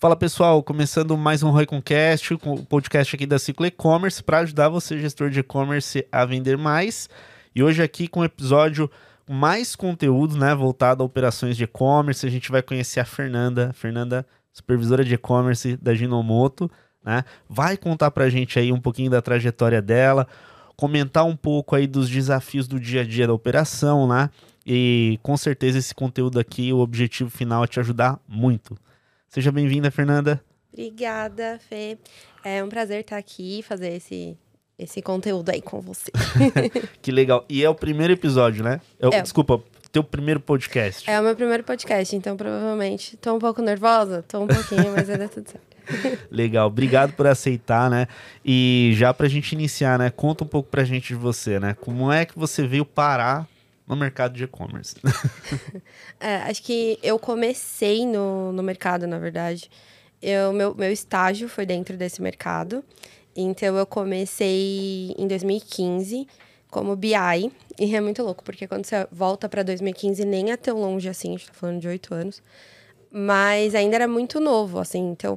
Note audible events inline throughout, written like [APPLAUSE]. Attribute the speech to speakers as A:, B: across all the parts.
A: Fala pessoal, começando mais um Royconcast, o podcast aqui da Ciclo E-Commerce para ajudar você, gestor de e-commerce, a vender mais. E hoje aqui com um episódio mais conteúdo, né, voltado a operações de e-commerce. A gente vai conhecer a Fernanda, Fernanda, supervisora de e-commerce da Ginomoto, né? Vai contar pra gente aí um pouquinho da trajetória dela, comentar um pouco aí dos desafios do dia a dia da operação, né? E com certeza esse conteúdo aqui, o objetivo final é te ajudar muito. Seja bem-vinda, Fernanda.
B: Obrigada, Fê. É um prazer estar aqui e fazer esse, esse conteúdo aí com você. [LAUGHS]
A: que legal. E é o primeiro episódio, né? É, é. Desculpa, teu primeiro podcast.
B: É o meu primeiro podcast, então provavelmente tô um pouco nervosa, tô um pouquinho, mas vai dar tudo certo. [LAUGHS]
A: Legal, obrigado por aceitar, né? E já pra gente iniciar, né? Conta um pouco pra gente de você, né? Como é que você veio parar no mercado de e-commerce? [LAUGHS]
B: é, acho que eu comecei no, no mercado, na verdade. Eu, meu, meu estágio foi dentro desse mercado. Então, eu comecei em 2015 como BI. E é muito louco, porque quando você volta para 2015, nem é tão longe assim, a gente tá falando de oito anos. Mas ainda era muito novo, assim. Então,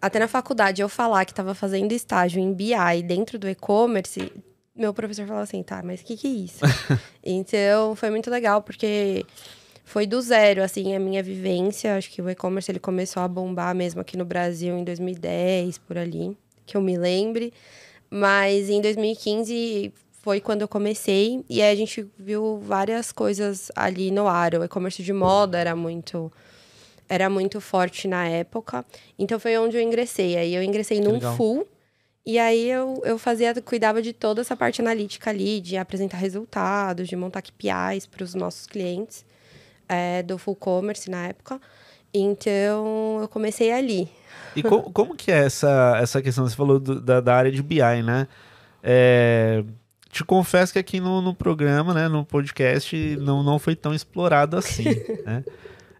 B: até na faculdade, eu falar que estava fazendo estágio em BI dentro do e-commerce, meu professor falou assim, tá, mas o que, que é isso? [LAUGHS] então, foi muito legal, porque foi do zero, assim, a minha vivência. Acho que o e-commerce, ele começou a bombar mesmo aqui no Brasil em 2010, por ali, que eu me lembre. Mas em 2015 foi quando eu comecei, e aí a gente viu várias coisas ali no ar. O e-commerce de moda era muito era muito forte na época. Então foi onde eu ingressei. Aí eu ingressei num Legal. full e aí eu, eu fazia, cuidava de toda essa parte analítica ali, de apresentar resultados, de montar KPIs para os nossos clientes é, do full commerce na época. Então eu comecei ali.
A: E co [LAUGHS] como que é essa, essa questão? Você falou do, da, da área de BI, né? É, te confesso que aqui no, no programa, né, no podcast, não, não foi tão explorado assim, [LAUGHS] né?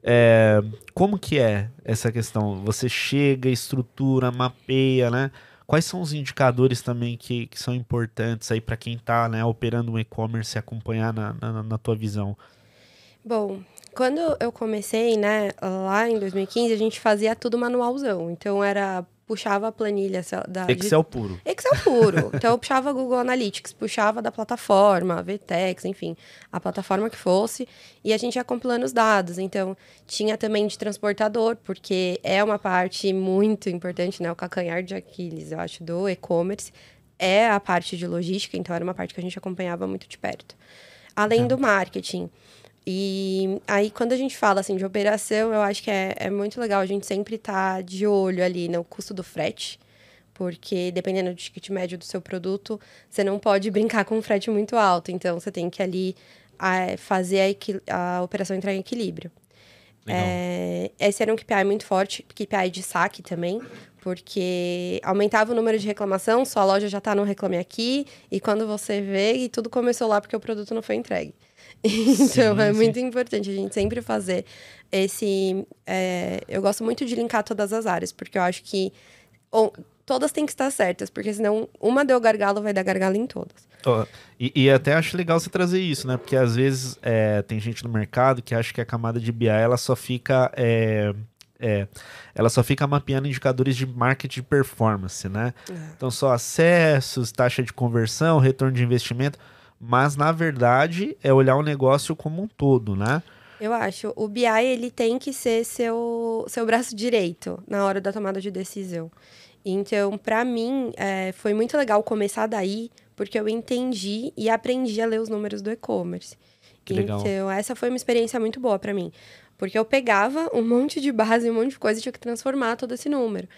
A: É, como que é essa questão? Você chega, estrutura, mapeia, né? Quais são os indicadores também que, que são importantes aí para quem está né, operando um e-commerce e acompanhar na, na, na tua visão?
B: Bom, quando eu comecei, né, lá em 2015, a gente fazia tudo manualzão. Então era puxava a planilha da
A: Excel de... puro.
B: Excel puro. [LAUGHS] então eu puxava Google Analytics, puxava da plataforma, VTEX, enfim, a plataforma que fosse, e a gente ia compilando os dados. Então tinha também de transportador, porque é uma parte muito importante, né, o calcanhar de Aquiles, eu acho, do e-commerce, é a parte de logística, então era uma parte que a gente acompanhava muito de perto. Além é. do marketing, e aí, quando a gente fala assim de operação, eu acho que é, é muito legal a gente sempre estar tá de olho ali no custo do frete, porque dependendo do ticket médio do seu produto, você não pode brincar com um frete muito alto. Então, você tem que ali a, fazer a, a, operação entrar em equilíbrio. É, esse era um KPI muito forte, KPI de saque também, porque aumentava o número de reclamação, sua loja já está no Reclame Aqui, e quando você vê, e tudo começou lá porque o produto não foi entregue. [LAUGHS] Então, sim, é sim. muito importante a gente sempre fazer esse. É, eu gosto muito de linkar todas as áreas, porque eu acho que ou, todas têm que estar certas, porque senão uma deu gargalo, vai dar gargalo em todas.
A: Oh, e, e, até acho legal você trazer isso, né? Porque às vezes é, tem gente no mercado que acha que a camada de BI ela só fica. É, é, ela só fica mapeando indicadores de marketing de performance, né? É. Então, só acessos, taxa de conversão, retorno de investimento mas na verdade é olhar o negócio como um todo, né?
B: Eu acho. O BI ele tem que ser seu, seu braço direito na hora da tomada de decisão. Então, para mim, é, foi muito legal começar daí, porque eu entendi e aprendi a ler os números do e-commerce. Então, essa foi uma experiência muito boa para mim. Porque eu pegava um monte de base, um monte de coisa e tinha que transformar todo esse número.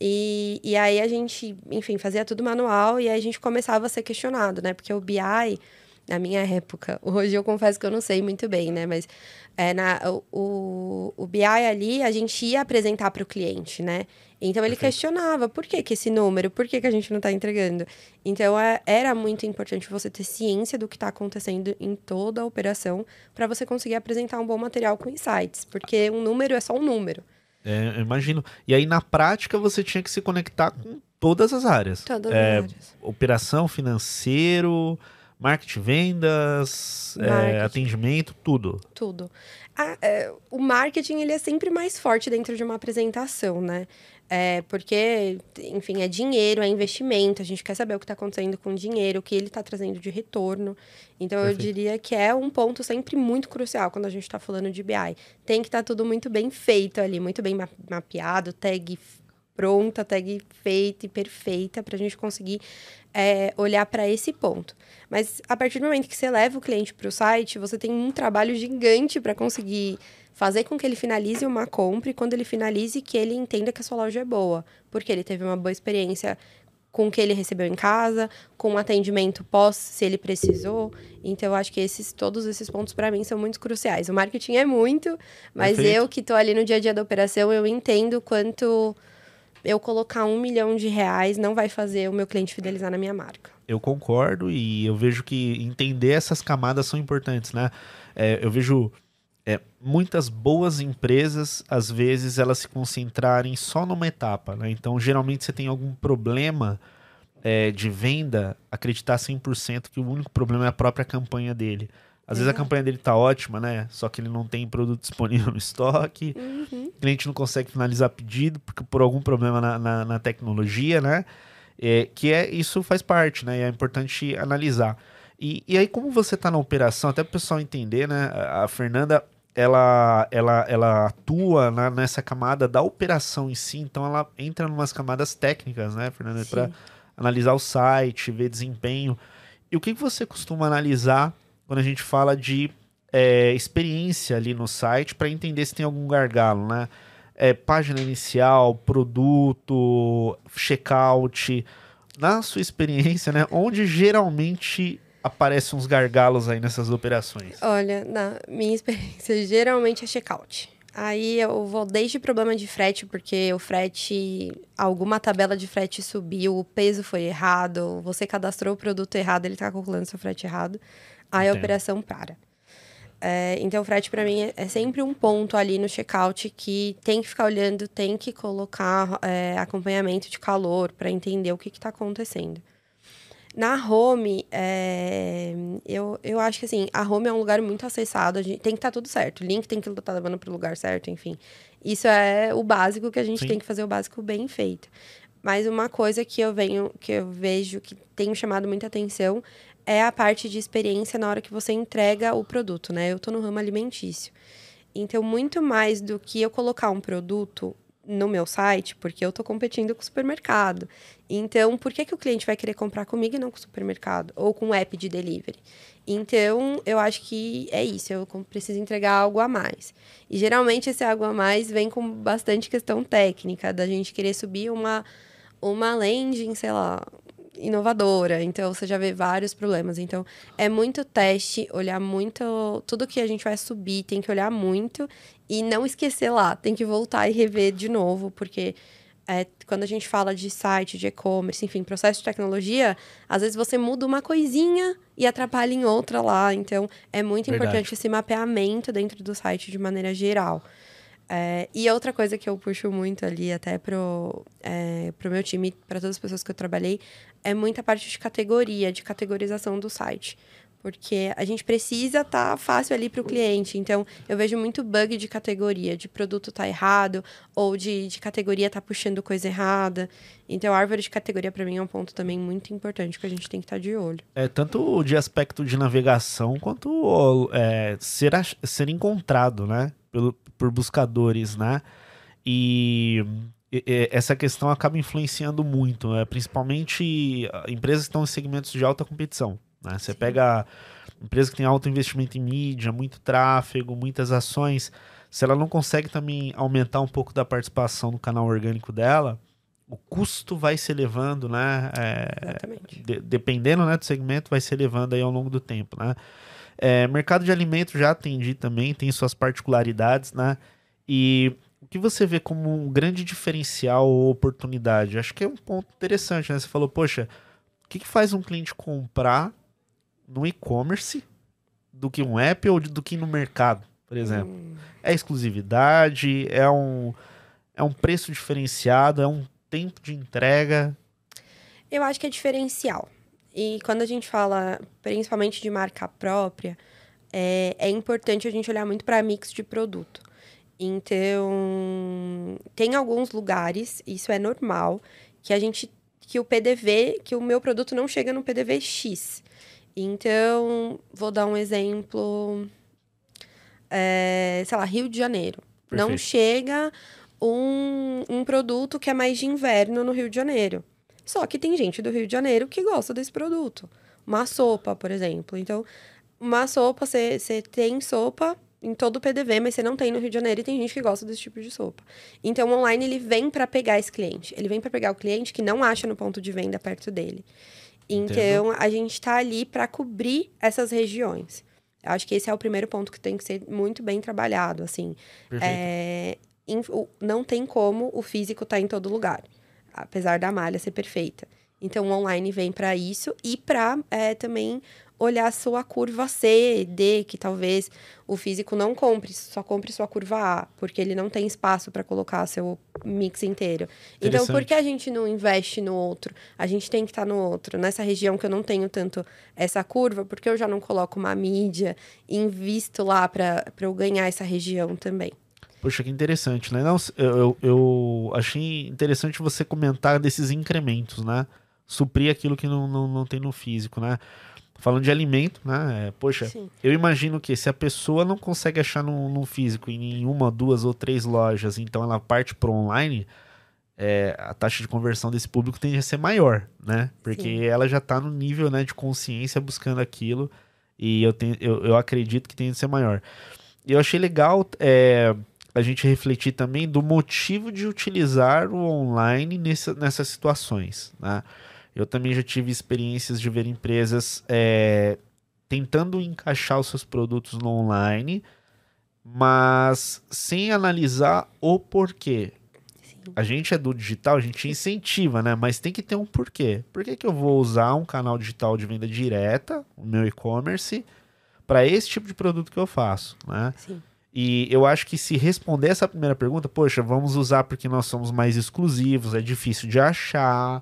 B: E, e aí a gente, enfim, fazia tudo manual e aí a gente começava a ser questionado, né? Porque o BI, na minha época, [LAUGHS] hoje eu confesso que eu não sei muito bem, né? Mas é, na, o, o BI ali a gente ia apresentar para o cliente, né? Então ele Perfeito. questionava por que, que esse número, por que, que a gente não está entregando. Então é, era muito importante você ter ciência do que está acontecendo em toda a operação para você conseguir apresentar um bom material com insights, porque um número é só um número.
A: É, imagino. E aí, na prática, você tinha que se conectar com todas as áreas.
B: Todas é, as áreas.
A: Operação, financeiro, Marketing, vendas, é, marketing. atendimento, tudo.
B: Tudo. é, o marketing ele é sempre mais forte dentro de uma apresentação, né? É, porque, enfim, é dinheiro, é investimento, a gente quer saber o que está acontecendo com o dinheiro, o que ele está trazendo de retorno. Então, Perfeito. eu diria que é um ponto sempre muito crucial quando a gente está falando de BI. Tem que estar tá tudo muito bem feito ali, muito bem mapeado, tag pronta, tag feita e perfeita para a gente conseguir é, olhar para esse ponto. Mas a partir do momento que você leva o cliente para o site, você tem um trabalho gigante para conseguir fazer com que ele finalize uma compra e quando ele finalize que ele entenda que a sua loja é boa, porque ele teve uma boa experiência com o que ele recebeu em casa, com o atendimento pós, se ele precisou. Então, eu acho que esses, todos esses pontos, para mim, são muito cruciais. O marketing é muito, mas Perfeito. eu que estou ali no dia a dia da operação, eu entendo quanto eu colocar um milhão de reais não vai fazer o meu cliente fidelizar na minha marca.
A: Eu concordo e eu vejo que entender essas camadas são importantes, né? É, eu vejo é, muitas boas empresas, às vezes, elas se concentrarem só numa etapa, né? Então, geralmente, você tem algum problema é, de venda, acreditar 100% que o único problema é a própria campanha dele. Às vezes a campanha dele tá ótima, né? Só que ele não tem produto [LAUGHS] disponível no estoque. Uhum. O cliente não consegue finalizar pedido porque por algum problema na, na, na tecnologia, né? É, que é isso faz parte, né? E é importante analisar. E, e aí, como você está na operação, até para o pessoal entender, né? A Fernanda, ela, ela, ela atua na, nessa camada da operação em si, então ela entra em umas camadas técnicas, né, Fernanda? Para analisar o site, ver desempenho. E o que você costuma analisar quando a gente fala de é, experiência ali no site para entender se tem algum gargalo, né? É, página inicial, produto, checkout. Na sua experiência, né? Onde geralmente aparecem uns gargalos aí nessas operações?
B: Olha, na minha experiência, [LAUGHS] geralmente é checkout. Aí eu vou desde problema de frete, porque o frete, alguma tabela de frete subiu, o peso foi errado, você cadastrou o produto errado, ele está calculando seu frete errado aí a operação para. É, então, o frete para mim é, é, sempre um ponto ali no checkout que tem que ficar olhando, tem que colocar é, acompanhamento de calor para entender o que está acontecendo. Na home, é, eu, eu acho que assim, a home é um lugar muito acessado, gente, tem que estar tá tudo certo, o link tem que estar tá levando para o lugar certo, enfim. Isso é o básico que a gente Sim. tem que fazer o básico bem feito. Mas uma coisa que eu venho, que eu vejo que tem chamado muita atenção é a parte de experiência na hora que você entrega o produto, né? Eu estou no ramo alimentício. Então, muito mais do que eu colocar um produto no meu site, porque eu estou competindo com o supermercado. Então, por que, que o cliente vai querer comprar comigo e não com o supermercado? Ou com o app de delivery? Então, eu acho que é isso. Eu preciso entregar algo a mais. E geralmente esse algo a mais vem com bastante questão técnica, da gente querer subir uma, uma landing, sei lá, inovadora. Então, você já vê vários problemas. Então, é muito teste, olhar muito. Tudo que a gente vai subir tem que olhar muito e não esquecer lá. Tem que voltar e rever de novo, porque é, quando a gente fala de site, de e-commerce, enfim, processo de tecnologia, às vezes você muda uma coisinha e atrapalha em outra lá. Então, é muito Verdade. importante esse mapeamento dentro do site de maneira geral. É, e outra coisa que eu puxo muito ali, até pro, é, pro meu time, para todas as pessoas que eu trabalhei, é muita parte de categoria, de categorização do site. Porque a gente precisa estar tá fácil ali para o cliente. Então, eu vejo muito bug de categoria, de produto tá errado, ou de, de categoria tá puxando coisa errada. Então, a árvore de categoria, para mim, é um ponto também muito importante que a gente tem que estar tá de olho.
A: É tanto de aspecto de navegação, quanto é, ser, ser encontrado, né? Pelo, por buscadores, né? E essa questão acaba influenciando muito, né? principalmente ah, empresas que estão em segmentos de alta competição. Né? Você Sim. pega empresa que tem alto investimento em mídia, muito tráfego, muitas ações, se ela não consegue também aumentar um pouco da participação no canal orgânico dela, o custo vai se elevando, né? É, de, dependendo né, do segmento, vai se elevando aí ao longo do tempo, né? É, mercado de alimentos já atendi também, tem suas particularidades, né? E o que você vê como um grande diferencial ou oportunidade? Acho que é um ponto interessante, né? Você falou, poxa, o que, que faz um cliente comprar no e-commerce do que um app ou do que no mercado, por exemplo? Hum. É exclusividade? É um, é um preço diferenciado? É um tempo de entrega?
B: Eu acho que é diferencial. E quando a gente fala principalmente de marca própria, é, é importante a gente olhar muito para mix de produto. Então, tem alguns lugares, isso é normal, que a gente que o PDV, que o meu produto não chega no PDV X. Então, vou dar um exemplo, é, sei lá, Rio de Janeiro. Perfeito. Não chega um, um produto que é mais de inverno no Rio de Janeiro. Só que tem gente do Rio de Janeiro que gosta desse produto. Uma sopa, por exemplo. Então, uma sopa, você tem sopa em todo o PDV, mas você não tem no Rio de Janeiro e tem gente que gosta desse tipo de sopa. Então, o online ele vem para pegar esse cliente. Ele vem para pegar o cliente que não acha no ponto de venda perto dele. Então, Entendo. a gente está ali para cobrir essas regiões. Eu acho que esse é o primeiro ponto que tem que ser muito bem trabalhado, assim. É, não tem como o físico estar tá em todo lugar, apesar da malha ser perfeita. Então, o online vem para isso e para é, também olhar a sua curva C, D, que talvez o físico não compre, só compre sua curva A, porque ele não tem espaço para colocar seu mix inteiro. Então, por que a gente não investe no outro? A gente tem que estar tá no outro. Nessa região que eu não tenho tanto essa curva, porque eu já não coloco uma mídia e invisto lá para eu ganhar essa região também.
A: Poxa, que interessante, né? Não, eu, eu, achei interessante você comentar desses incrementos, né? Suprir aquilo que não, não, não tem no físico, né? Falando de alimento, né? É, poxa, Sim. eu imagino que se a pessoa não consegue achar no, no, físico em uma, duas ou três lojas, então ela parte para online, é, a taxa de conversão desse público tende a ser maior, né? Porque Sim. ela já está no nível né, de consciência buscando aquilo e eu, tenho, eu, eu acredito que tende a ser maior. E eu achei legal é, a gente refletir também do motivo de utilizar o online nessa, nessas situações, né? Eu também já tive experiências de ver empresas é, tentando encaixar os seus produtos no online, mas sem analisar o porquê. A gente é do digital, a gente incentiva, né? Mas tem que ter um porquê. Por que, que eu vou usar um canal digital de venda direta, o meu e-commerce, para esse tipo de produto que eu faço, né? Sim. E eu acho que se responder essa primeira pergunta, poxa, vamos usar porque nós somos mais exclusivos, é difícil de achar,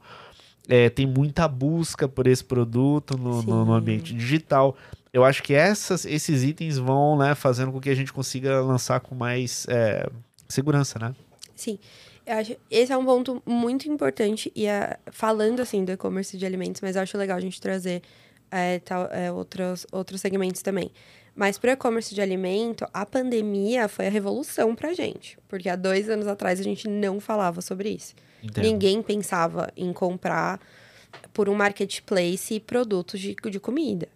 A: é, tem muita busca por esse produto no, no, no, ambiente digital. Eu acho que essas, esses itens vão né, fazendo com que a gente consiga lançar com mais é, segurança, né?
B: Sim. Eu acho, esse é um ponto muito importante e é, falando assim do e-commerce de alimentos, mas eu acho legal a gente trazer é, tal, é, outros, outros segmentos também. Mas para o e-commerce de alimento, a pandemia foi a revolução para a gente. Porque há dois anos atrás a gente não falava sobre isso. Entendo. Ninguém pensava em comprar por um marketplace produtos de, de comida.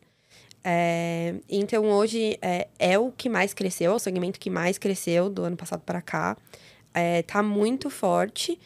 B: É, então, hoje é, é, o que mais cresceu, é o segmento que mais cresceu do ano passado para cá. É, tá muito forte.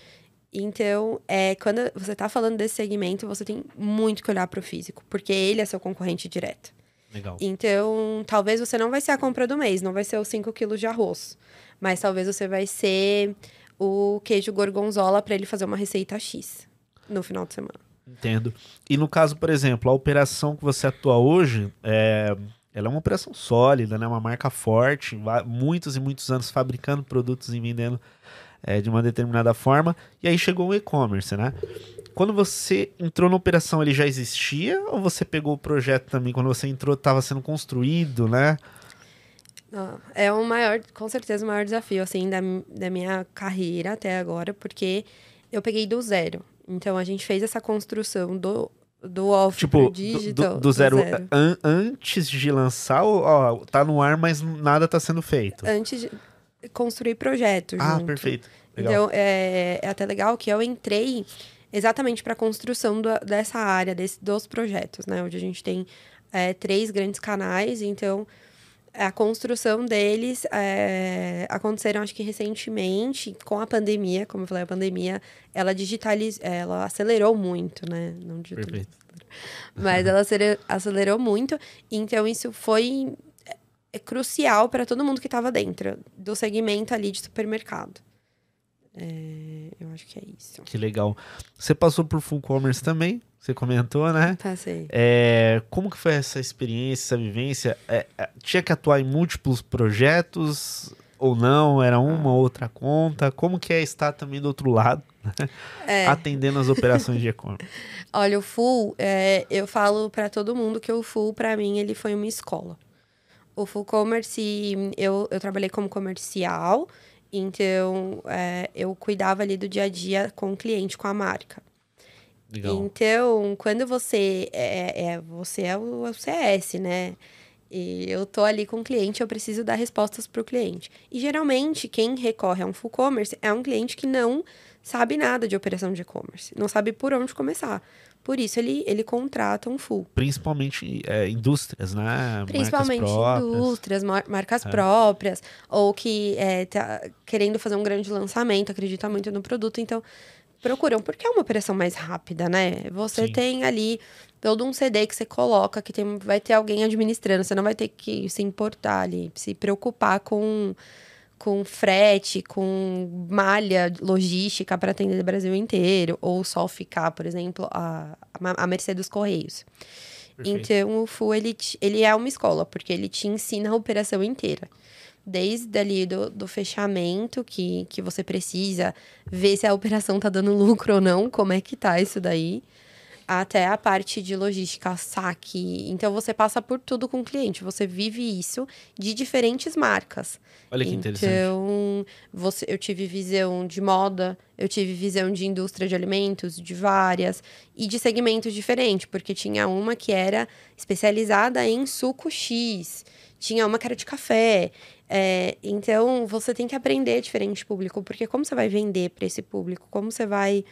B: Então, é, quando você está falando desse segmento, você tem muito que olhar para o físico, porque ele é seu concorrente direto.
A: Legal.
B: Então, talvez você não vai ser a compra do mês, não vai ser os 5 quilos de arroz. Mas talvez você vai ser o queijo gorgonzola para ele fazer uma receita X no final de semana.
A: Entendo. E no caso, por exemplo, a operação que você atua hoje, é, ela é uma operação sólida, né? Uma marca forte, muitos e muitos anos fabricando produtos e vendendo é, de uma determinada forma. E aí chegou o e-commerce, né? Quando você entrou na operação, ele já existia? Ou você pegou o projeto também? Quando você entrou, estava sendo construído, né?
B: É o maior, com certeza, o maior desafio, assim, da, da minha carreira até agora, porque eu peguei do zero. Então, a gente fez essa construção do, do off
A: tipo,
B: digital.
A: Do, do zero, do zero. An, antes de lançar, ó, tá no ar, mas nada tá sendo feito.
B: Antes de construir projetos.
A: Ah,
B: junto.
A: perfeito.
B: Legal. Então, é, é até legal que eu entrei exatamente para a construção do, dessa área, desse, dos projetos, né? Onde a gente tem é, três grandes canais, então a construção deles é, aconteceram, acho que recentemente, com a pandemia, como eu falei, a pandemia, ela digitaliz, ela acelerou muito, né? Não
A: Perfeito.
B: Mas ela acelerou muito, então isso foi é, crucial para todo mundo que estava dentro do segmento ali de supermercado. É, eu acho que é isso.
A: Que legal. Você passou por full commerce também? Você comentou, né?
B: Passei.
A: É, como que foi essa experiência, essa vivência? É, é tinha que atuar em múltiplos projetos? ou não? Era uma ou outra conta? Como que é estar também do outro lado, né?
B: É.
A: atendendo as operações de e-commerce? [LAUGHS]
B: Olha, o Full, é, eu falo para todo mundo que o Full, para mim, ele foi uma escola. O Full Commerce, eu, eu trabalhei como comercial, então é, eu cuidava ali do dia a dia com o cliente, com a marca.
A: Legal.
B: Então, quando você é, é- você é o, é o CS, né? E eu tô ali com o cliente, eu preciso dar respostas para o cliente. E geralmente, quem recorre a um full commerce é um cliente que não sabe nada de operação de e-commerce, não sabe por onde começar. Por isso, ele, ele contrata um full.
A: Principalmente é, indústrias, né?
B: Principalmente
A: Marcas. É.
B: indústrias, mar- marcas próprias, ou que é, tá querendo fazer um grande lançamento, acredita muito no produto, então procuram, porque é uma operação mais rápida, né? Você
A: Sim.
B: tem ali todo um CD que você coloca, que tem, vai ter alguém administrando, você não vai ter que se importar ali, se preocupar com, com frete, com malha logística para atender o Brasil inteiro, ou só ficar, por exemplo, a, a mercê dos Correios.
A: Perfeito.
B: Então, o FU, ele, ele é uma escola, porque ele te ensina a operação inteira. Desde ali do, do fechamento, que, que você precisa ver se a operação tá dando lucro ou não, como é que tá isso daí, até a parte de logística, saque. Então, você passa por tudo com o cliente, você vive isso de diferentes marcas.
A: Olha que interessante.
B: Então, você, eu tive visão de moda, eu tive visão de indústria de alimentos, de várias, e de segmentos diferentes, porque tinha uma que era especializada em suco X, tinha uma que era de café. É, então, você tem que aprender diferente público, porque como você vai vender para esse público? Como você vai.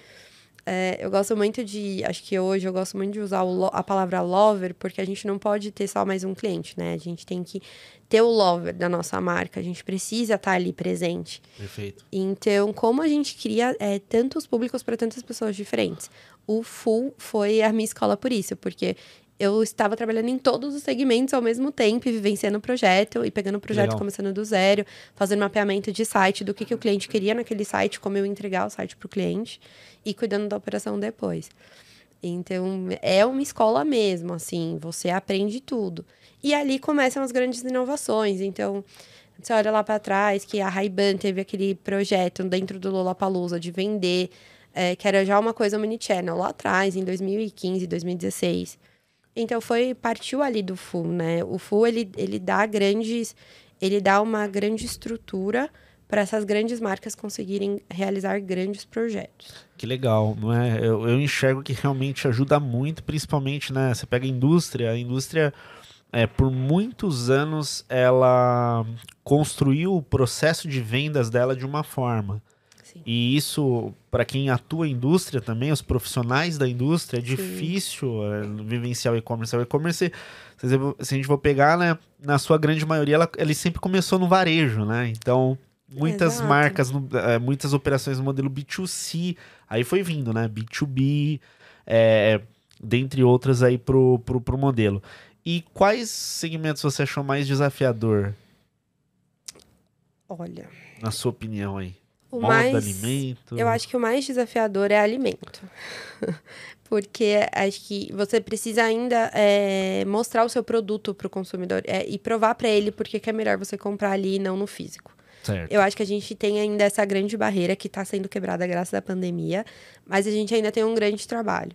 B: É, eu gosto muito de. Acho que hoje eu gosto muito de usar o a palavra lover, porque a gente não pode ter só mais um cliente, né? A gente tem que ter o lover da nossa marca, a gente precisa estar ali presente.
A: Perfeito.
B: Então, como a gente cria é, tantos públicos para tantas pessoas diferentes? O Full foi a minha escola por isso, porque eu estava trabalhando em todos os segmentos ao mesmo tempo, e vivenciando o projeto e pegando o projeto
A: Legal.
B: começando do zero, fazendo mapeamento de site, do que, que o cliente queria naquele site, como eu entregar o site para o cliente e cuidando da operação depois. Então, é uma escola mesmo, assim, você aprende tudo. E ali começam as grandes inovações. Então, você olha lá para trás que a Ray-Ban teve aquele projeto dentro do Lollapalooza de vender, é, que era já uma coisa omnichannel lá atrás, em 2015, 2016. Então, foi partiu ali do Full, né? O Full, ele, ele dá grandes... Ele dá uma grande estrutura para essas grandes marcas conseguirem realizar grandes projetos.
A: Que legal, não é? Eu, eu enxergo que realmente ajuda muito, principalmente, né? Você pega a indústria, a indústria, é, por muitos anos, ela construiu o processo de vendas dela de uma forma.
B: Sim.
A: E isso, para quem atua em indústria também, os profissionais da indústria, é
B: Sim.
A: difícil é, vivenciar o e-commerce. O e-commerce, se se a gente for pegar, né, na sua grande maioria, ela, ele sempre começou no varejo, né? Então, muitas
B: Exato.
A: marcas, no- é, muitas operações no modelo B2C, aí foi vindo, né? B2B, é, dentre outras aí pro, pro, pro modelo. E quais segmentos você achou mais desafiador,
B: Olha,
A: na sua opinião aí?
B: O mais...
A: alimento?
B: Eu acho que o mais desafiador é alimento. [LAUGHS] Porque acho que você precisa ainda é, mostrar o seu produto para o consumidor é, e provar para ele porque que é melhor você comprar ali e não no físico.
A: Certo.
B: Eu acho que a gente tem ainda essa grande barreira que está sendo quebrada graças à pandemia, mas a gente ainda tem um grande trabalho.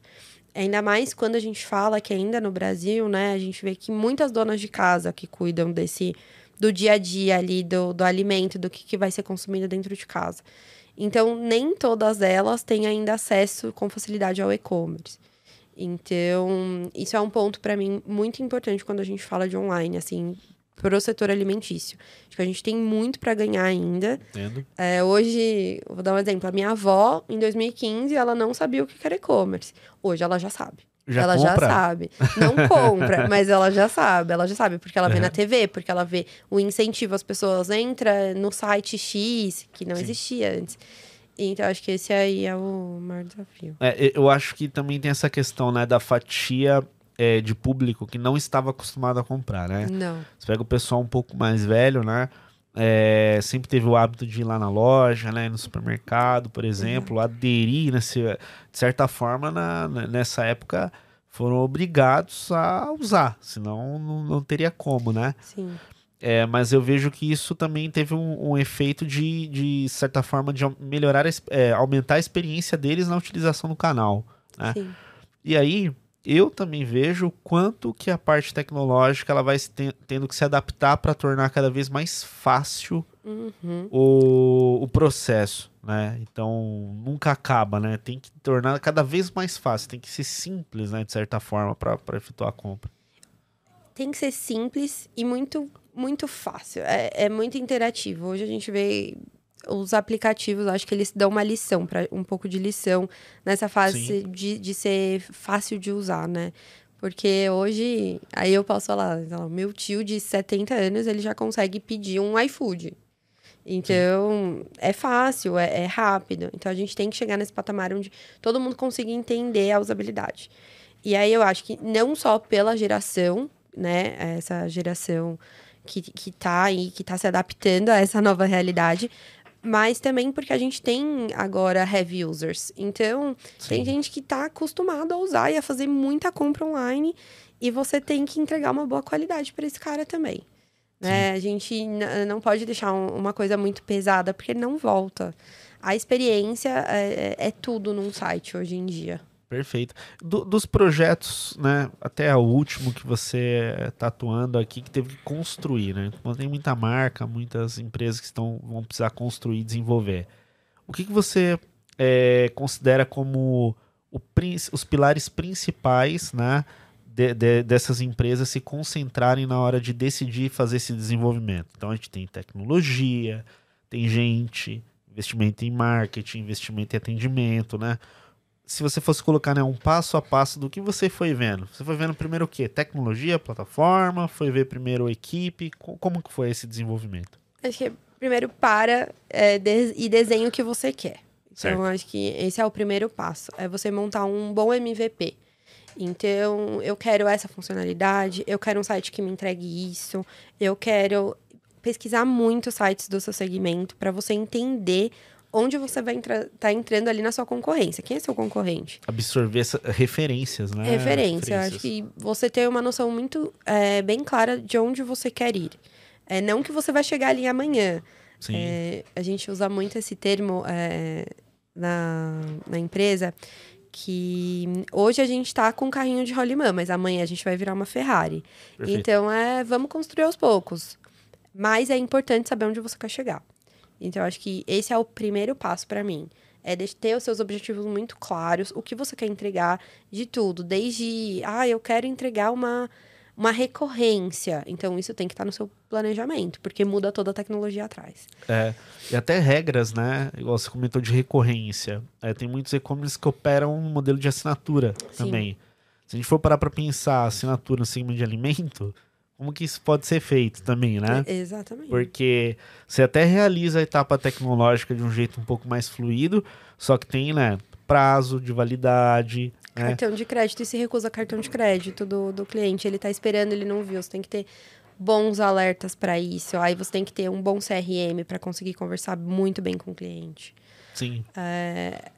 B: Ainda mais quando a gente fala que ainda no Brasil, né, a gente vê que muitas donas de casa que cuidam desse do dia a dia ali, do, do alimento, do que, que vai ser consumido dentro de casa. Então, nem todas elas têm ainda acesso com facilidade ao e-commerce. Então, isso é um ponto para mim muito importante quando a gente fala de online, assim, para o setor alimentício. Acho que a gente tem muito para ganhar ainda.
A: Entendo.
B: É, hoje, vou dar um exemplo. A minha avó, em 2015, ela não sabia o que era e-commerce. Hoje ela já sabe.
A: Já
B: ela
A: compra?
B: já sabe. Não [LAUGHS] compra, mas ela já sabe. Ela já sabe, porque ela vê
A: Uhum.
B: na TV, porque ela vê o incentivo às pessoas. Entra no site X, que não
A: Sim.
B: existia antes. Então, acho que esse aí é o maior desafio.
A: É, eu acho que também tem essa questão, né, da fatia é, de público que não estava acostumado a comprar, né?
B: Não.
A: Você pega o pessoal um pouco mais velho, né? É, sempre teve o hábito de ir lá na loja, né, no supermercado, por exemplo, aderir, nesse, de certa forma, na, na- nessa época, foram obrigados a usar, senão não, não teria como, né?
B: Sim.
A: É, mas eu vejo que isso também teve um, um efeito de, de certa forma, de melhorar, é, aumentar a experiência deles na utilização do canal. Né? Sim. E aí, eu também vejo o quanto que a parte tecnológica ela vai tendo que se adaptar para tornar cada vez mais fácil uhum. o, o processo, né? Então nunca acaba, né? Tem que tornar cada vez mais fácil, tem que ser simples, né? De certa forma para efetuar a compra.
B: Tem que ser simples e muito muito fácil. É, é muito interativo. Hoje a gente vê os aplicativos, acho que eles dão uma lição, para um pouco de lição nessa fase de, de ser fácil de usar, né? Porque hoje, aí eu posso falar, meu tio de 70 anos, ele já consegue pedir um iFood. Então, Sim. é fácil, é, é, rápido. Então, a gente tem que chegar nesse patamar onde todo mundo consiga entender a usabilidade. E aí, eu acho que não só pela geração, né? Essa geração que, que tá aí, que tá se adaptando a essa nova realidade, mas também porque a gente tem agora heavy users. Então, Sim. tem gente que está acostumado a usar e a fazer muita compra online e você tem que entregar uma boa qualidade para esse cara também. Né? A gente não pode deixar um, uma coisa muito pesada porque não volta. A experiência é, é tudo num site hoje em dia.
A: Perfeito. Do, dos projetos, né, até o último que você está atuando aqui, que teve que construir, né? Tem muita marca, muitas empresas que estão, vão precisar construir e desenvolver. O que, que você é, considera como o, os pilares principais, né, de, de, dessas empresas se concentrarem na hora de decidir fazer esse desenvolvimento? Então, a gente tem tecnologia, tem gente, investimento em marketing, investimento em atendimento, né? Se você fosse colocar né, um passo a passo do que você foi vendo, você foi vendo primeiro o quê? Tecnologia, plataforma? Foi ver primeiro equipe? Como que foi esse desenvolvimento?
B: Acho que primeiro para é, de, e desenha o que você quer. Então, certo. acho que esse é o primeiro passo. É você montar um bom MVP. Então, eu quero essa funcionalidade, eu quero um site que me entregue isso, eu quero pesquisar muito sites do seu segmento para você entender onde você vai estar tá entrando ali na sua concorrência. Quem é seu concorrente?
A: Absorver essa, referências, né?
B: Referência. Eu acho que você tem uma noção muito é, bem clara de onde você quer ir. É, não que você vai chegar ali amanhã. Sim. É, a gente usa muito esse termo é, na, na empresa que hoje a gente está com um carrinho de rolimã, mas amanhã a gente vai virar uma Ferrari. Perfeito. Então é, vamos construir aos poucos. Mas é importante saber onde você quer chegar. Então, eu acho que esse é o primeiro passo para mim. É ter os seus objetivos muito claros, o que você quer entregar de tudo. Desde, ah, eu quero entregar uma, uma recorrência. Então, isso tem que estar no seu planejamento, porque muda toda a tecnologia atrás.
A: É, e até regras, né? Igual você comentou de recorrência. É, tem muitos e-commerce que operam um modelo de assinatura Sim. também. Se a gente for parar para pensar assinatura no segmento de alimento, como que isso pode ser feito também, né?
B: É, exatamente.
A: Porque você até realiza a etapa tecnológica de um jeito um pouco mais fluido, só que tem, né, prazo de validade.
B: Né? Cartão de crédito e se recusa cartão de crédito do, do cliente. Ele tá esperando, ele não viu. Você tem que ter bons alertas para isso. Aí você tem que ter um bom CRM para conseguir conversar muito bem com o cliente.
A: Sim.
B: É,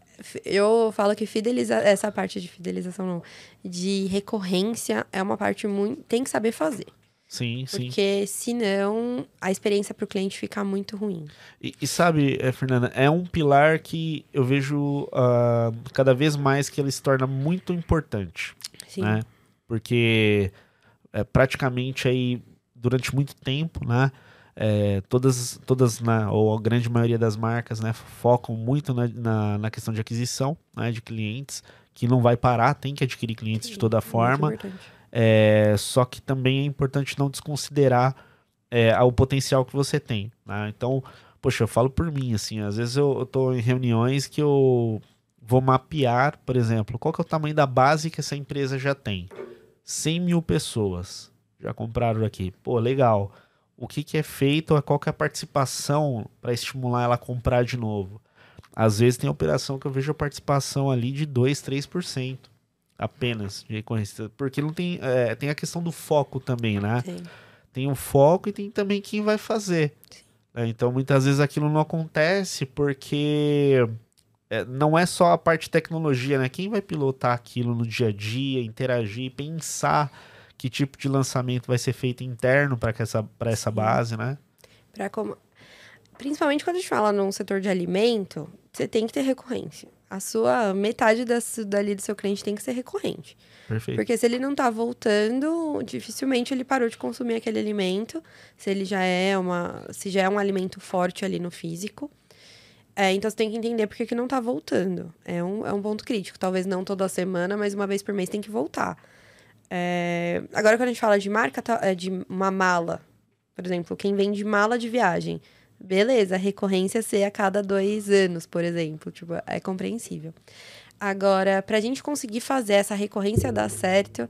B: eu falo que fideliza essa parte de fidelização não, de recorrência é uma parte muito tem que saber fazer.
A: Sim,
B: sim. Porque senão a experiência para o cliente fica muito ruim.
A: E, e, sabe, eh, Fernanda, é um pilar que eu vejo uh, cada vez mais que ele se torna muito importante. Sim. Né? Porque é, praticamente aí, durante muito tempo, né? É, todas, todas na, ou a grande maioria das marcas né, focam muito na, na, na, questão de aquisição né, de clientes, que não vai parar, tem que adquirir clientes Sim, de toda forma. É, só que também é importante não desconsiderar é, o potencial que você tem. Né? Então, poxa, eu falo por mim, assim, às vezes eu, eu tô em reuniões que eu vou mapear, por exemplo, qual que é o tamanho da base que essa empresa já tem. 100 mil pessoas já compraram aqui. Pô, legal. O que, que é feito, qual que é a participação para estimular ela a comprar de novo? Às vezes tem operação que eu vejo a participação ali de 2, 3% apenas de recorrência. Porque não tem. É, tem a questão do foco também, né? Sim. Tem o foco e tem também quem vai fazer. É, então, muitas vezes aquilo não acontece porque é, não é só a parte de tecnologia, né? Quem vai pilotar aquilo no dia a dia, interagir, pensar que tipo de lançamento vai ser feito interno para essa, essa base, né?
B: Pra como... Principalmente quando a gente fala num setor de alimento, você tem que ter recorrência. A sua metade da, dali do seu cliente tem que ser recorrente.
A: Perfeito.
B: Porque se ele não está voltando, dificilmente ele parou de consumir aquele alimento. Se ele já é uma. Se já é um alimento forte ali no físico. É, então você tem que entender porque que não está voltando. É um, é um ponto crítico. Talvez não toda semana, mas uma vez por mês tem que voltar. É... Agora, quando a gente fala de marca, tá, é de uma mala, por exemplo, quem vende mala de viagem. Beleza, a recorrência ser a cada dois anos, por exemplo. Tipo, é compreensível. Agora, para a gente conseguir fazer essa recorrência dar certo,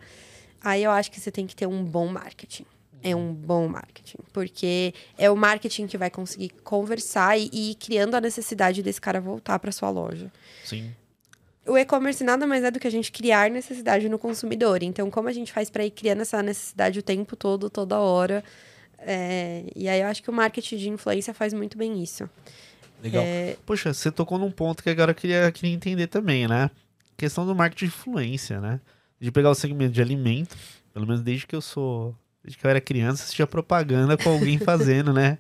B: aí eu acho que você tem que ter um bom marketing. É um bom marketing. Porque é o marketing que vai conseguir conversar e, e ir criando a necessidade desse cara voltar para sua loja.
A: Sim.
B: O e-commerce nada mais é do que a gente criar necessidade no consumidor. Então, como a gente faz para ir criando essa necessidade o tempo todo, toda hora? É... E aí eu acho que o marketing de influência faz muito bem isso.
A: Legal. É... Poxa, você tocou num ponto que agora eu queria, queria entender também, né? Questão do marketing de influência, né? De pegar o segmento de alimento, pelo menos desde que eu sou. Desde que eu era criança, assistia propaganda com alguém [LAUGHS] fazendo, né?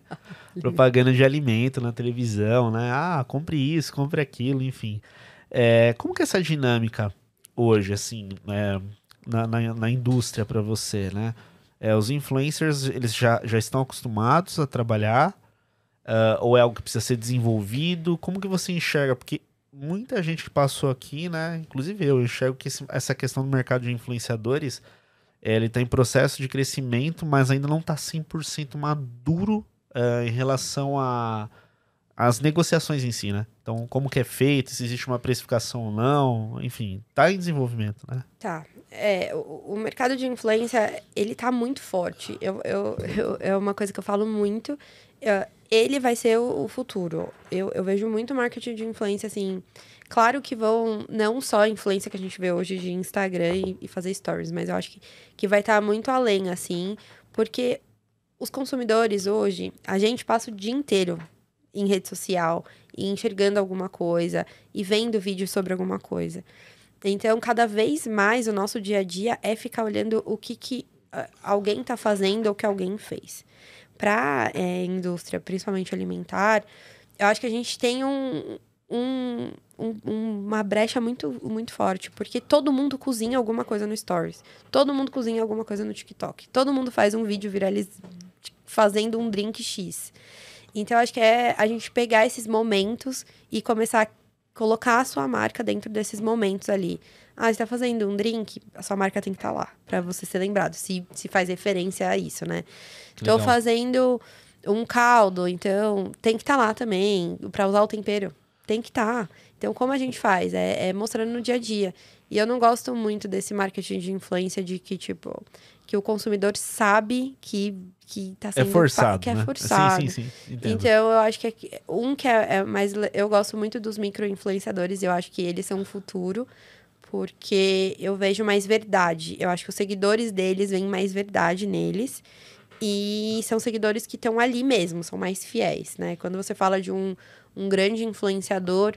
A: propaganda de alimento na televisão, né? Ah, compre isso, compre aquilo, enfim. É, como que é essa dinâmica hoje, assim, é, na, na, na indústria para você, né? É, os influencers, eles já, já estão acostumados a trabalhar Uh, ou é algo que precisa ser desenvolvido? Como que você enxerga? Porque muita gente que passou aqui, né? Inclusive eu enxergo que esse, essa questão do mercado de influenciadores, ele está em processo de crescimento, mas ainda não está 100% maduro uh, em relação a as negociações em si, né? Então, como que é feito, se existe uma precificação ou não, enfim, tá em desenvolvimento, né?
B: Tá. É, o, o mercado de influência, ele tá muito forte. Eu, eu, eu, é uma coisa que eu falo muito. Eu, ele vai ser o, o futuro. Eu, eu vejo muito marketing de influência, assim. Claro que vão, não só a influência que a gente vê hoje de Instagram e, e fazer stories, mas eu acho que, que vai estar tá muito além, assim, porque os consumidores hoje, a gente passa o dia inteiro em rede social e enxergando alguma coisa e vendo vídeos sobre alguma coisa. Então, cada vez mais o nosso dia a dia é ficar olhando o que, que uh, alguém está fazendo ou que alguém fez para é, indústria, principalmente alimentar, eu acho que a gente tem um, um, um, uma brecha muito, muito forte, porque todo mundo cozinha alguma coisa no Stories, todo mundo cozinha alguma coisa no TikTok, todo mundo faz um vídeo viraliz... fazendo um drink X. Então, eu acho que é a gente pegar esses momentos e começar a colocar a sua marca dentro desses momentos ali. Ah, você está fazendo um drink, a sua marca tem que estar tá lá, para você ser lembrado, se, se faz referência a isso, né? Estou fazendo um caldo, então tem que estar tá lá também, para usar o tempero. Tem que estar. Tá. Então, como a gente faz? É, é, mostrando no dia a dia. E eu não gosto muito desse marketing de influência de que, tipo, que o consumidor sabe que, que tá é sendo...
A: É forçado,
B: Que é
A: né?
B: forçado.
A: Sim, sim, sim.
B: Entendo. Então, eu acho que é, um que é, é mais... Eu gosto muito dos micro-influenciadores, eu acho que eles são o futuro, porque eu vejo mais verdade. Eu acho que os seguidores deles veem mais verdade neles. E são seguidores que estão ali mesmo, são mais fiéis, né? Quando você fala de um, um grande influenciador,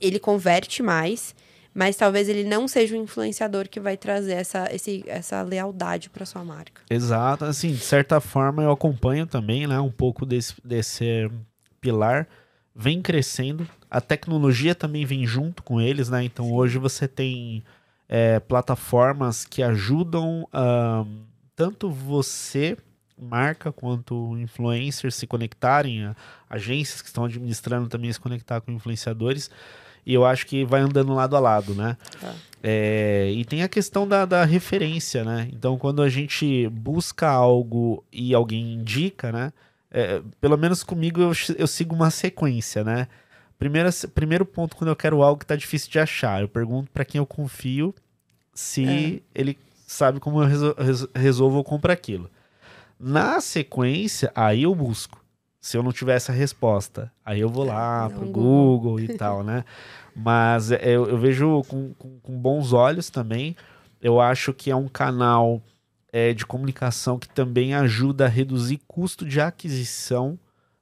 B: ele converte mais, mas talvez ele não seja o influenciador que vai trazer essa, esse, essa lealdade para sua marca.
A: Exato, assim, de certa forma eu acompanho também, né, um pouco desse, desse pilar, vem crescendo, a tecnologia também vem junto com eles, né, então Sim. hoje você tem é, plataformas que ajudam uh, tanto você marca quanto influencers se conectarem, agências que estão administrando também se conectar com influenciadores. E eu acho que vai andando lado a lado, né? É. É, e tem a questão da, da referência, né? Então, quando a gente busca algo e alguém indica, né? É, pelo menos comigo eu, eu sigo uma sequência, né? Primeiro, primeiro ponto, quando eu quero algo que está difícil de achar, eu pergunto para quem eu confio se é. ele sabe como eu resol resolvo ou compro aquilo. Na sequência, aí eu busco. Se eu não tiver essa resposta, aí eu vou lá pro Google. Google e [LAUGHS] tal, né? Mas é, eu, eu vejo com, com, com, bons olhos também. Eu acho que é um canal é, de comunicação que também ajuda a reduzir custo de aquisição,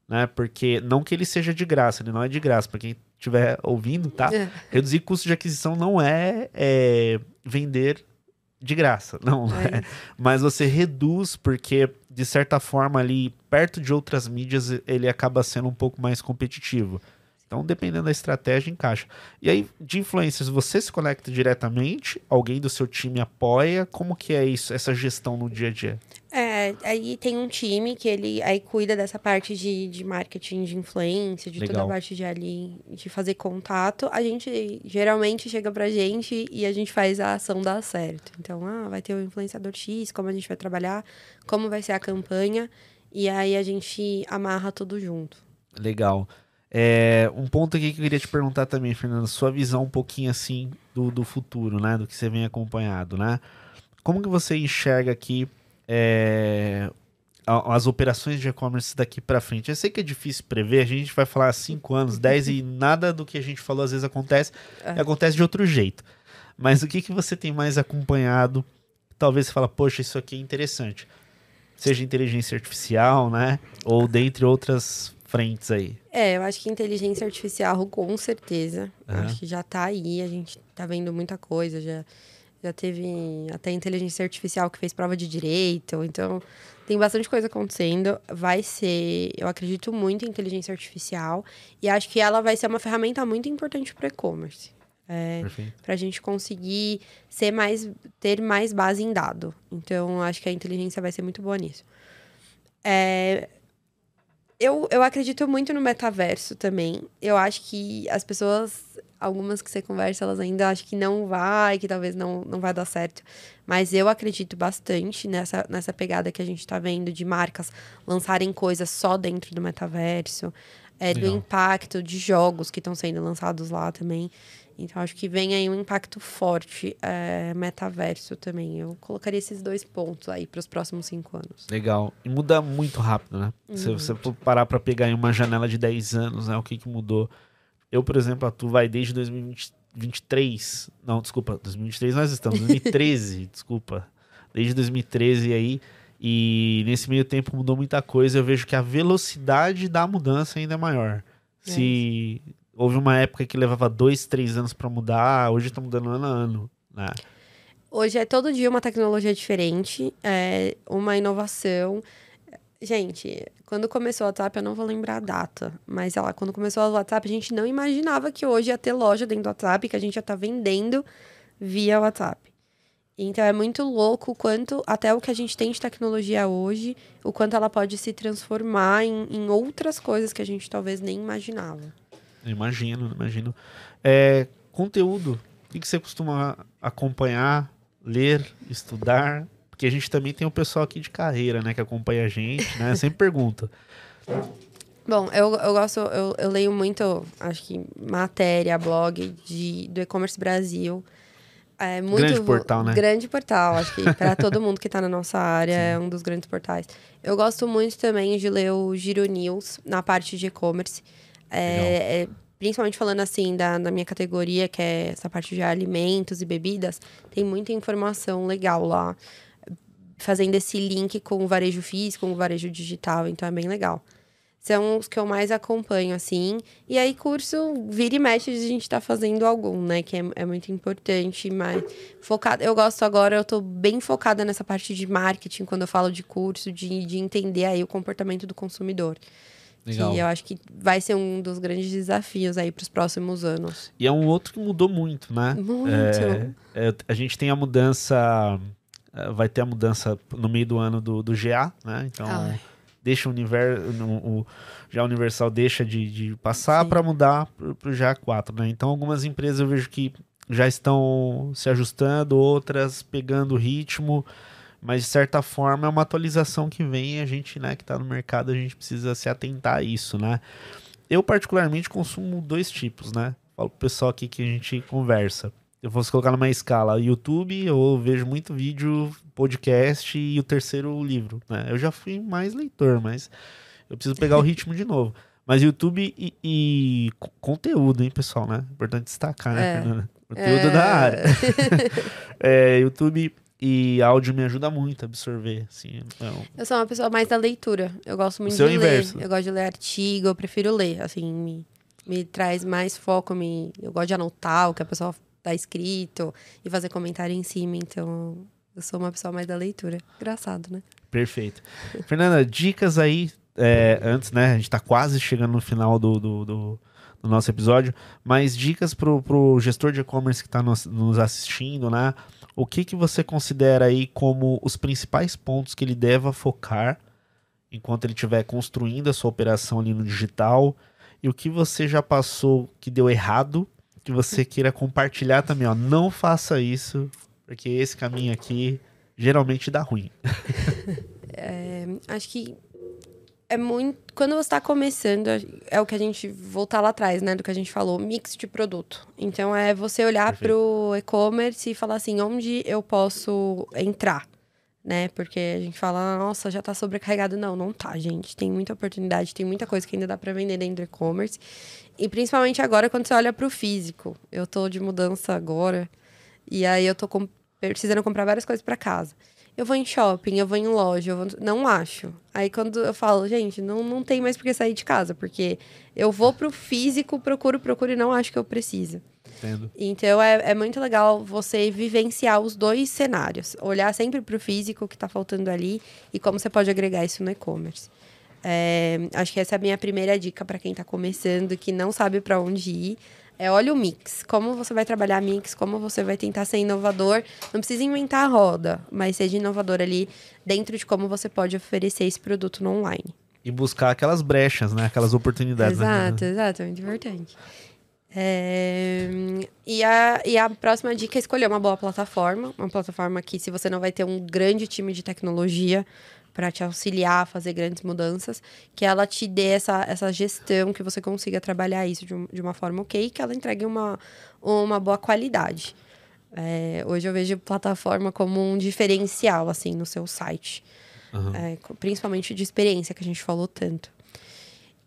A: né? Porque não que ele seja de graça, ele não é de graça, para quem estiver ouvindo, tá? É. Reduzir custo de aquisição não é, é vender de graça, não,
B: É.
A: é. mas você reduz porque de certa forma ali perto de outras mídias ele acaba sendo um pouco mais competitivo. Então, dependendo da estratégia, encaixa. E aí, de influências, você se conecta diretamente? Alguém do seu time apoia? Como que é isso, essa gestão no dia a dia?
B: É, aí tem um time que ele aí cuida dessa parte de, de marketing, de influência, de toda
A: Legal.
B: a parte de ali, de fazer contato. A gente geralmente chega pra gente e a gente faz a ação dar certo. Então, ah, vai ter o influenciador X, como a gente vai trabalhar, como vai ser a campanha. E aí a gente amarra tudo junto.
A: Legal. É, um ponto aqui que eu queria te perguntar também, Fernanda, sua visão um pouquinho assim do, do futuro, né? Do que você vem acompanhado, né? Como que você enxerga aqui é, as operações de e-commerce daqui para frente? Eu sei que é difícil prever, a gente vai falar 5 anos, 10 e [LAUGHS] nada do que a gente falou às vezes acontece,
B: É.
A: e acontece de outro jeito. Mas o que, que você tem mais acompanhado? Talvez você fala, poxa, isso aqui é interessante. Seja inteligência artificial, né? Ou dentre outras frentes aí.
B: É, eu acho que inteligência artificial, com certeza. Acho que já tá aí, a gente tá vendo muita coisa, já, já teve até inteligência artificial que fez prova de direito, então tem bastante coisa acontecendo. Vai ser, eu acredito muito em inteligência artificial e acho que ela vai ser uma ferramenta muito importante para o e-commerce. É, para a gente conseguir ser mais ter mais base em dado. Então, acho que a inteligência vai ser muito boa nisso. É, eu, eu acredito muito no metaverso também. Eu acho que as pessoas, algumas que você conversa, elas ainda acham que não vai, que talvez não, não vai dar certo. Mas eu acredito bastante nessa, nessa pegada que a gente está vendo de marcas lançarem coisas só dentro do metaverso, é, do impacto de jogos que estão sendo lançados lá também. Então, acho que vem aí um impacto forte, é, metaverso também. Eu colocaria esses dois pontos aí para os próximos cinco anos.
A: Legal. E muda muito rápido, né? Se você parar pra pegar em uma janela de 10 anos, né? O que que mudou? Eu, por exemplo, atuo vai desde 2023. Não, desculpa, 2023 nós estamos. 2013, [LAUGHS] desculpa. Desde 2013 aí. E nesse meio tempo mudou muita coisa. Eu vejo que a velocidade da mudança ainda é maior. Se houve uma época que levava dois, três anos pra mudar, hoje tá mudando ano a ano, né?
B: Hoje é todo dia uma tecnologia diferente, é uma inovação. Gente, quando começou o WhatsApp, eu não vou lembrar a data, mas ela, quando começou o WhatsApp, a gente não imaginava que hoje ia ter loja dentro do WhatsApp, que a gente já tá vendendo via WhatsApp. Então é muito louco o quanto, até o que a gente tem de tecnologia hoje, o quanto ela pode se transformar em, em outras coisas que a gente talvez nem imaginava.
A: Imagino, imagino. É, conteúdo. O que você costuma acompanhar, ler, estudar? Porque a gente também tem o pessoal aqui de carreira, né? Que acompanha a gente, né? Sempre pergunta.
B: Bom, eu, eu gosto, eu, eu leio muito, acho que matéria, blog de, do e-commerce Brasil. É muito
A: Grande portal, né?
B: Grande portal, acho que para [LAUGHS] todo mundo que está na nossa área é um dos grandes portais. Eu gosto muito também de ler o Giro News na parte de e-commerce. É, é, principalmente falando assim da, da minha categoria, que é essa parte de alimentos e bebidas, tem muita informação legal lá. Fazendo esse link com o varejo físico, com o varejo digital, então é bem legal são os que eu mais acompanho, assim. E aí, curso, vira e mexe, a gente tá fazendo algum, né? Que é, é muito importante, mas focada. Eu gosto agora, eu tô bem focada nessa parte de marketing, quando eu falo de curso, de, de entender aí o comportamento do consumidor.
A: Legal.
B: Que eu acho que vai ser um dos grandes desafios aí pros próximos anos.
A: E é um outro que mudou muito, né?
B: Muito.
A: É, é, a gente tem a mudança. é, Vai ter a mudança no meio do ano do, do GA, né? Então,
B: Ai.
A: deixa o universo. O, já Universal deixa de, de passar para mudar para o GA4, né? Então, algumas empresas eu vejo que já estão se ajustando, outras pegando o ritmo. Mas, de certa forma, é uma atualização que vem e a gente, né, que está no mercado, a gente precisa se atentar a isso, né? Eu, particularmente, consumo dois tipos, né? Falo pro pessoal aqui que a gente conversa. Eu fosse colocar numa escala YouTube, eu vejo muito vídeo, podcast e o terceiro o livro, né? Eu já fui mais leitor, mas eu preciso pegar o [LAUGHS] ritmo de novo. Mas YouTube e, e co- conteúdo, hein, pessoal, né? Importante destacar, né,
B: É.
A: Fernanda? Conteúdo
B: É.
A: da área. [LAUGHS] [LAUGHS] É, YouTube e áudio me ajuda muito a absorver, assim. Não,
B: Eu sou uma pessoa mais da leitura. Eu gosto muito de
A: inverso.
B: ler. Eu gosto de ler artigo, eu prefiro ler. Assim, me, me traz mais foco. Me, eu gosto de anotar o que a pessoa tá escrito e fazer comentário em cima. Então, Eu sou uma pessoa mais da leitura. Engraçado, né?
A: Perfeito. [LAUGHS] Fernanda, dicas aí, é, antes, né? A gente tá quase chegando no final do, do, do, do nosso episódio, mas dicas pro, pro gestor de e-commerce que está nos, nos assistindo, né? O que, que você considera aí como os principais pontos que ele deva focar enquanto ele estiver construindo a sua operação ali no digital? E o que você já passou que deu errado, que você queira compartilhar também, ó. Não faça isso, porque esse caminho aqui geralmente dá ruim. [LAUGHS]
B: é, acho que é muito. Quando você está começando, é o que a gente voltar lá atrás, né? Do que a gente falou, mix de produto. Então é você olhar para o e-commerce e falar assim, onde eu posso entrar, né? Porque a gente fala, nossa, já está sobrecarregado. Não, não tá, gente. Tem muita oportunidade, tem muita coisa que ainda dá para vender dentro do e-commerce. E principalmente agora quando você olha para o físico. Eu tô de mudança agora. E aí eu tô com... precisando comprar várias coisas para casa eu vou em shopping, eu vou em loja, eu vou... não acho. Aí quando eu falo, gente, não, não tem mais por que sair de casa, porque eu vou pro físico, procuro, procuro e não acho que eu preciso.
A: Entendo.
B: Então é, é muito legal você vivenciar os dois cenários. Olhar sempre pro físico que tá faltando ali e como você pode agregar isso no e-commerce. É, acho que essa é a minha primeira dica para quem está começando, que não sabe para onde ir. É olha o mix, como você vai trabalhar mix, como você vai tentar ser inovador. Não precisa inventar a roda, mas seja inovador ali dentro de como você pode oferecer esse produto no online.
A: E buscar aquelas brechas, né? Aquelas oportunidades.
B: Exato, né? exato, é muito importante. É... E, a, e a próxima dica é escolher uma boa plataforma. Uma plataforma que, se você não vai ter um grande time de tecnologia, para te auxiliar a fazer grandes mudanças, que ela te dê essa, essa gestão, que você consiga trabalhar isso de, um, de uma forma ok, que ela entregue uma, uma boa qualidade. É, hoje eu vejo plataforma como um diferencial, assim, no seu site. Uhum. É, principalmente de experiência, que a gente falou tanto.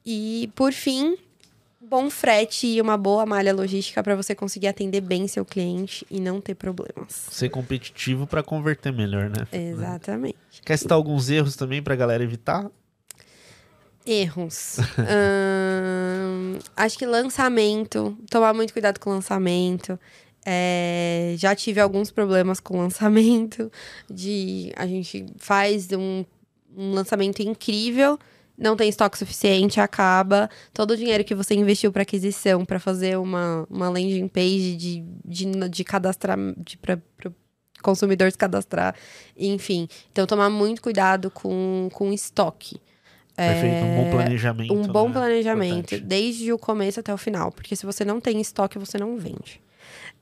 B: E, por fim, bom frete e uma boa malha logística para você conseguir atender bem seu cliente e não ter problemas.
A: Ser competitivo para converter melhor, né?
B: Exatamente.
A: Quer citar alguns erros também para a galera evitar?
B: Erros. [LAUGHS] hum, acho que lançamento, tomar muito cuidado com o lançamento. É, já tive alguns problemas com lançamento. De a gente faz um, um lançamento incrível não tem estoque suficiente, acaba. Todo o dinheiro que você investiu para aquisição, para fazer uma, uma landing page de, de, de cadastrar, para consumidor se cadastrar, enfim. Então, tomar muito cuidado com, com estoque.
A: Perfeito, é, um bom planejamento.
B: Um bom né? planejamento, Importante. desde o começo até o final. Porque se você não tem estoque, você não vende.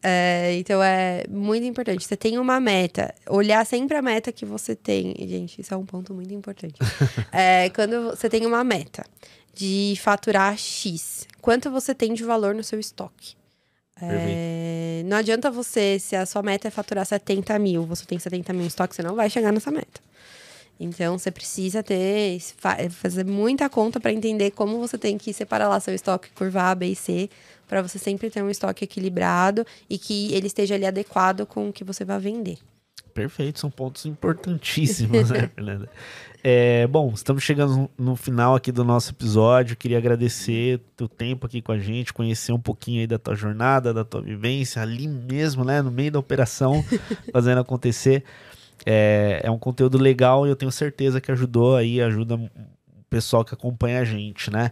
B: É, então é muito importante. Você tem uma meta, olhar sempre a meta que você tem. Gente, isso é um ponto muito importante. [LAUGHS] é, quando você tem uma meta de faturar X, quanto você tem de valor no seu estoque? É, não adianta você, se a sua meta é faturar 70 mil, você tem 70 mil em estoque, você não vai chegar nessa meta. Então você precisa ter fazer muita conta para entender como você tem que separar lá seu estoque curva A, B e C para você sempre ter um estoque equilibrado e que ele esteja ali adequado com o que você vai vender.
A: Perfeito, são pontos importantíssimos, [LAUGHS] né, Fernanda? É, bom, estamos chegando no final aqui do nosso episódio. Queria agradecer teu tempo aqui com a gente, conhecer um pouquinho aí da tua jornada, da tua vivência, ali mesmo, né, no meio da operação, [LAUGHS] fazendo acontecer. É, é um conteúdo legal e eu tenho certeza que ajudou aí, ajuda o pessoal que acompanha a gente, né?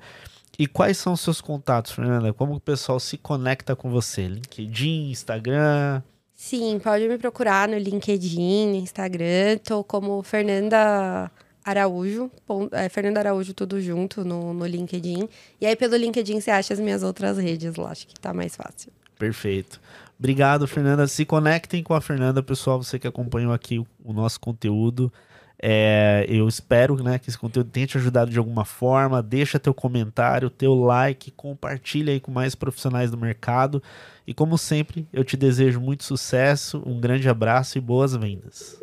A: E quais são os seus contatos, Fernanda? Como o pessoal se conecta com você? LinkedIn, Instagram?
B: Sim, pode me procurar no LinkedIn, Instagram. Tô como Fernanda Araújo, é, Fernanda Araújo, tudo junto no, no LinkedIn. E aí, pelo LinkedIn, você acha as minhas outras redes lá. Acho que tá mais fácil.
A: Perfeito. Obrigado, Fernanda. Se conectem com a Fernanda, pessoal, você que acompanhou aqui o nosso conteúdo. É, eu espero né, que esse conteúdo tenha te ajudado de alguma forma. Deixa teu comentário, teu like, compartilha aí com mais profissionais do mercado. E como sempre, eu te desejo muito sucesso, um grande abraço e boas vendas.